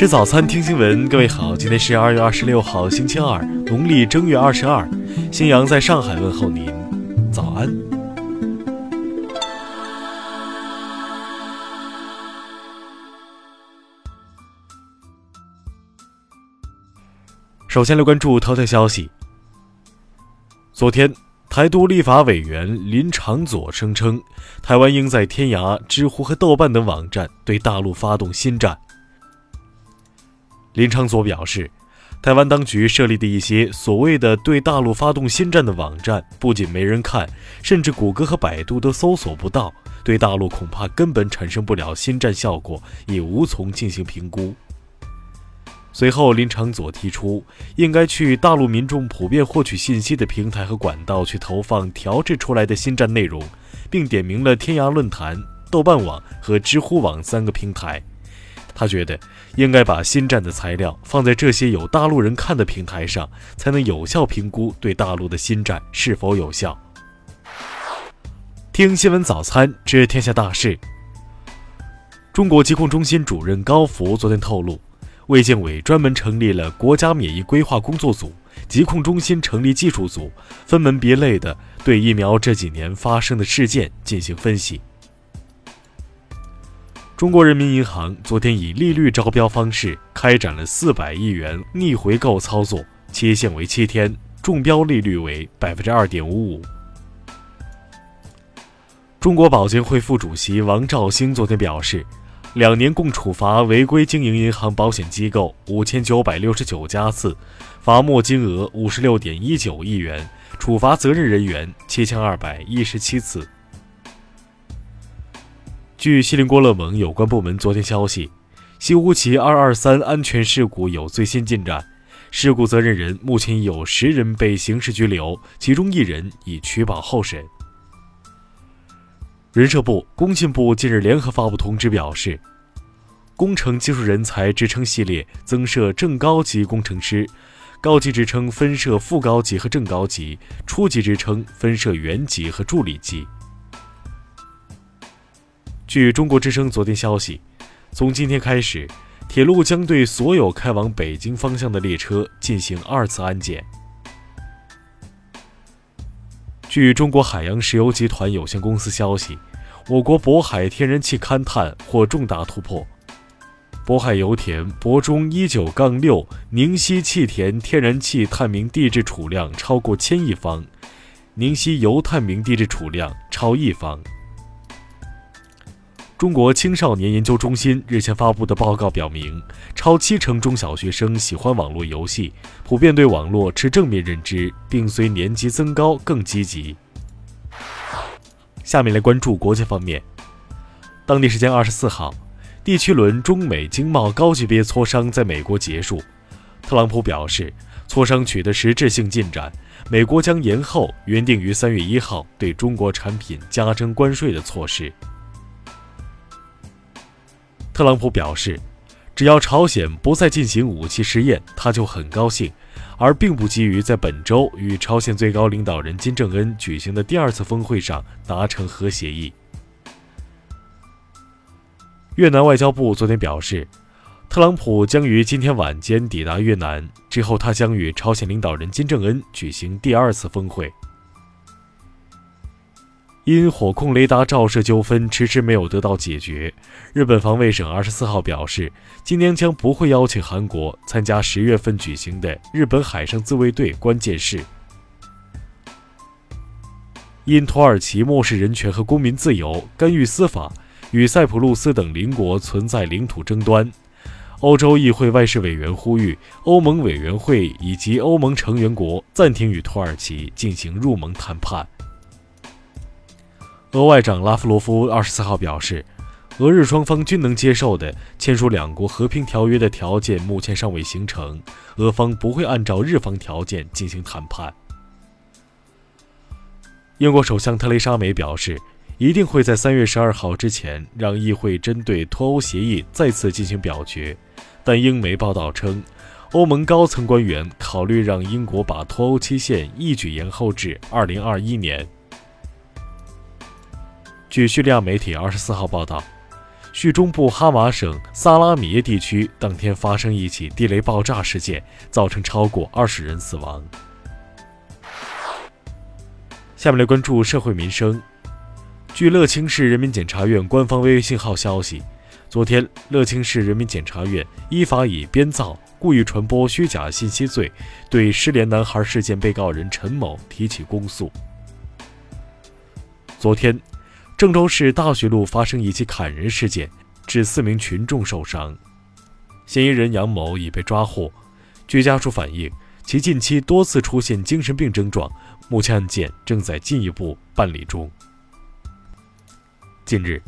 吃早餐，听新闻。各位好，今天是二月二十六号，星期二，农历正月二十二。新阳在上海问候您，早安。首先来关注头条消息。昨天，台独立法委员林长佐声称，台湾应在天涯、知乎和豆瓣等网站对大陆发动新战。林长佐表示，台湾当局设立的一些所谓的对大陆发动新战的网站，不仅没人看，甚至谷歌和百度都搜索不到，对大陆恐怕根本产生不了新战效果，也无从进行评估。随后，林长佐提出，应该去大陆民众普遍获取信息的平台和管道去投放调制出来的新战内容，并点名了天涯论坛、豆瓣网和知乎网三个平台。他觉得应该把新战的材料放在这些有大陆人看的平台上，才能有效评估对大陆的新战是否有效。听新闻早餐知天下大事。中国疾控中心主任高福昨天透露，卫健委专门成立了国家免疫规划工作组，疾控中心成立技术组，分门别类的对疫苗这几年发生的事件进行分析。中国人民银行昨天以利率招标方式开展了四百亿元逆回购操作，期限为七天，中标利率为百分之二点五五。中国保监会副主席王兆星昨天表示，两年共处罚违规经营银行保险机构五千九百六十九家次，罚没金额五十六点一九亿元，处罚责任人员七千二百一十七次。据锡林郭勒盟有关部门昨天消息，西乌旗二二三安全事故有最新进展，事故责任人目前有十人被刑事拘留，其中一人已取保候审。人社部、工信部近日联合发布通知表示，工程技术人才职称系列增设正高级工程师，高级职称分设副高级和正高级，初级职称分设员级和助理级。据中国之声昨天消息，从今天开始，铁路将对所有开往北京方向的列车进行二次安检。据中国海洋石油集团有限公司消息，我国渤海天然气勘探获重大突破，渤海油田渤中一九杠六宁西气田天然气探明地质储量超过千亿方，宁西油探明地质储量超亿方。中国青少年研究中心日前发布的报告表明，超七成中小学生喜欢网络游戏，普遍对网络持正面认知，并随年级增高更积极。下面来关注国际方面。当地时间二十四号，第七轮中美经贸高级别磋商在美国结束。特朗普表示，磋商取得实质性进展，美国将延后原定于三月一号对中国产品加征关税的措施。特朗普表示，只要朝鲜不再进行武器试验，他就很高兴，而并不急于在本周与朝鲜最高领导人金正恩举行的第二次峰会上达成核协议。越南外交部昨天表示，特朗普将于今天晚间抵达越南，之后他将与朝鲜领导人金正恩举行第二次峰会。因火控雷达照射纠纷迟迟没有得到解决，日本防卫省二十四号表示，今年将不会邀请韩国参加十月份举行的日本海上自卫队关键式。因土耳其漠视人权和公民自由，干预司法，与塞浦路斯等邻国存在领土争端，欧洲议会外事委员呼吁欧盟委员会以及欧盟成员国暂停与土耳其进行入盟谈判。俄外长拉夫罗夫二十四号表示，俄日双方均能接受的签署两国和平条约的条件目前尚未形成，俄方不会按照日方条件进行谈判。英国首相特蕾莎梅表示，一定会在三月十二号之前让议会针对脱欧协议再次进行表决，但英媒报道称，欧盟高层官员考虑让英国把脱欧期限一举延后至二零二一年。据叙利亚媒体二十四号报道，叙中部哈马省萨拉米耶地区当天发生一起地雷爆炸事件，造成超过二十人死亡。下面来关注社会民生。据乐清市人民检察院官方微信号消息，昨天，乐清市人民检察院依法以编造、故意传播虚假信息罪，对失联男孩事件被告人陈某提起公诉。昨天，郑州市大学路发生一起砍人事件，致四名群众受伤，嫌疑人杨某已被抓获。据家属反映，其近期多次出现精神病症状，目前案件正在进一步办理中。近日，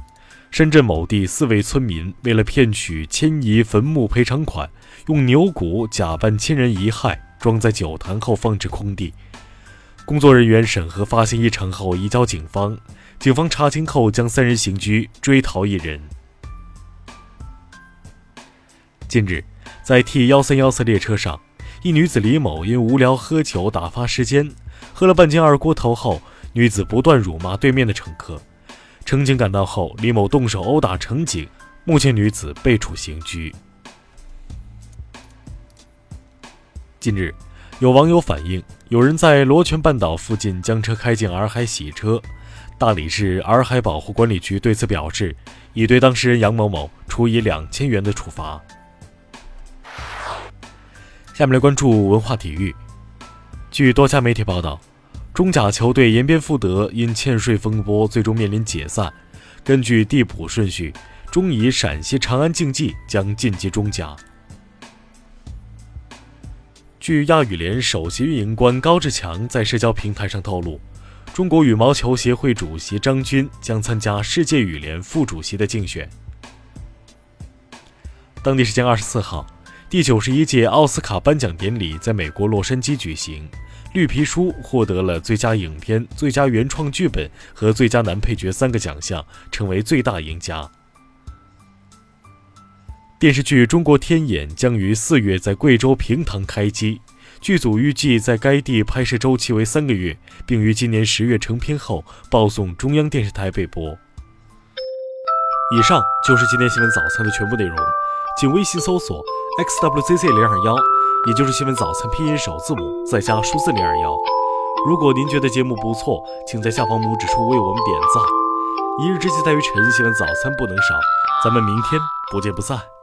深圳某地四位村民为了骗取迁移坟墓赔偿款，用牛骨假扮亲人遗骸装在酒坛后放置空地。工作人员审核发现异常后移交警方，警方查清后将三人刑拘，追逃一人。近日，在 T 幺三幺四列车上，一女子李某因无聊喝酒打发时间，喝了半斤二锅头后，女子不断辱骂对面的乘客。乘警赶到后，李某动手殴打乘警，目前女子被处刑拘。近日，有网友反映，有人在罗泉半岛附近将车开进洱海洗车，大理市洱海保护管理局对此表示，已对当事人杨某某处以两千元的处罚。下面来关注文化体育，据多家媒体报道。中甲球队延边富德因欠税风波，最终面临解散。根据递补顺序，中乙陕西长安竞技将晋级中甲。据亚羽联首席运营官高志强在社交平台上透露，中国羽毛球协会主席张军将参加世界羽联副主席的竞选。当地时间二十四号，第九十一届奥斯卡颁奖典礼在美国洛杉矶举行。《绿皮书》获得了最佳影片、最佳原创剧本和最佳男配角三个奖项，成为最大赢家。电视剧《中国天眼》将于四月在贵州平塘开机，剧组预计在该地拍摄周期为三个月，并于今年十月成片后报送中央电视台备播。以上就是今天新闻早餐的全部内容，请微信搜索 xwzc 零二幺。也就是新闻早餐拼音首字母再加数字零二幺。如果您觉得节目不错，请在下方拇指处为我们点赞。一日之计在于晨，新闻早餐不能少。咱们明天不见不散。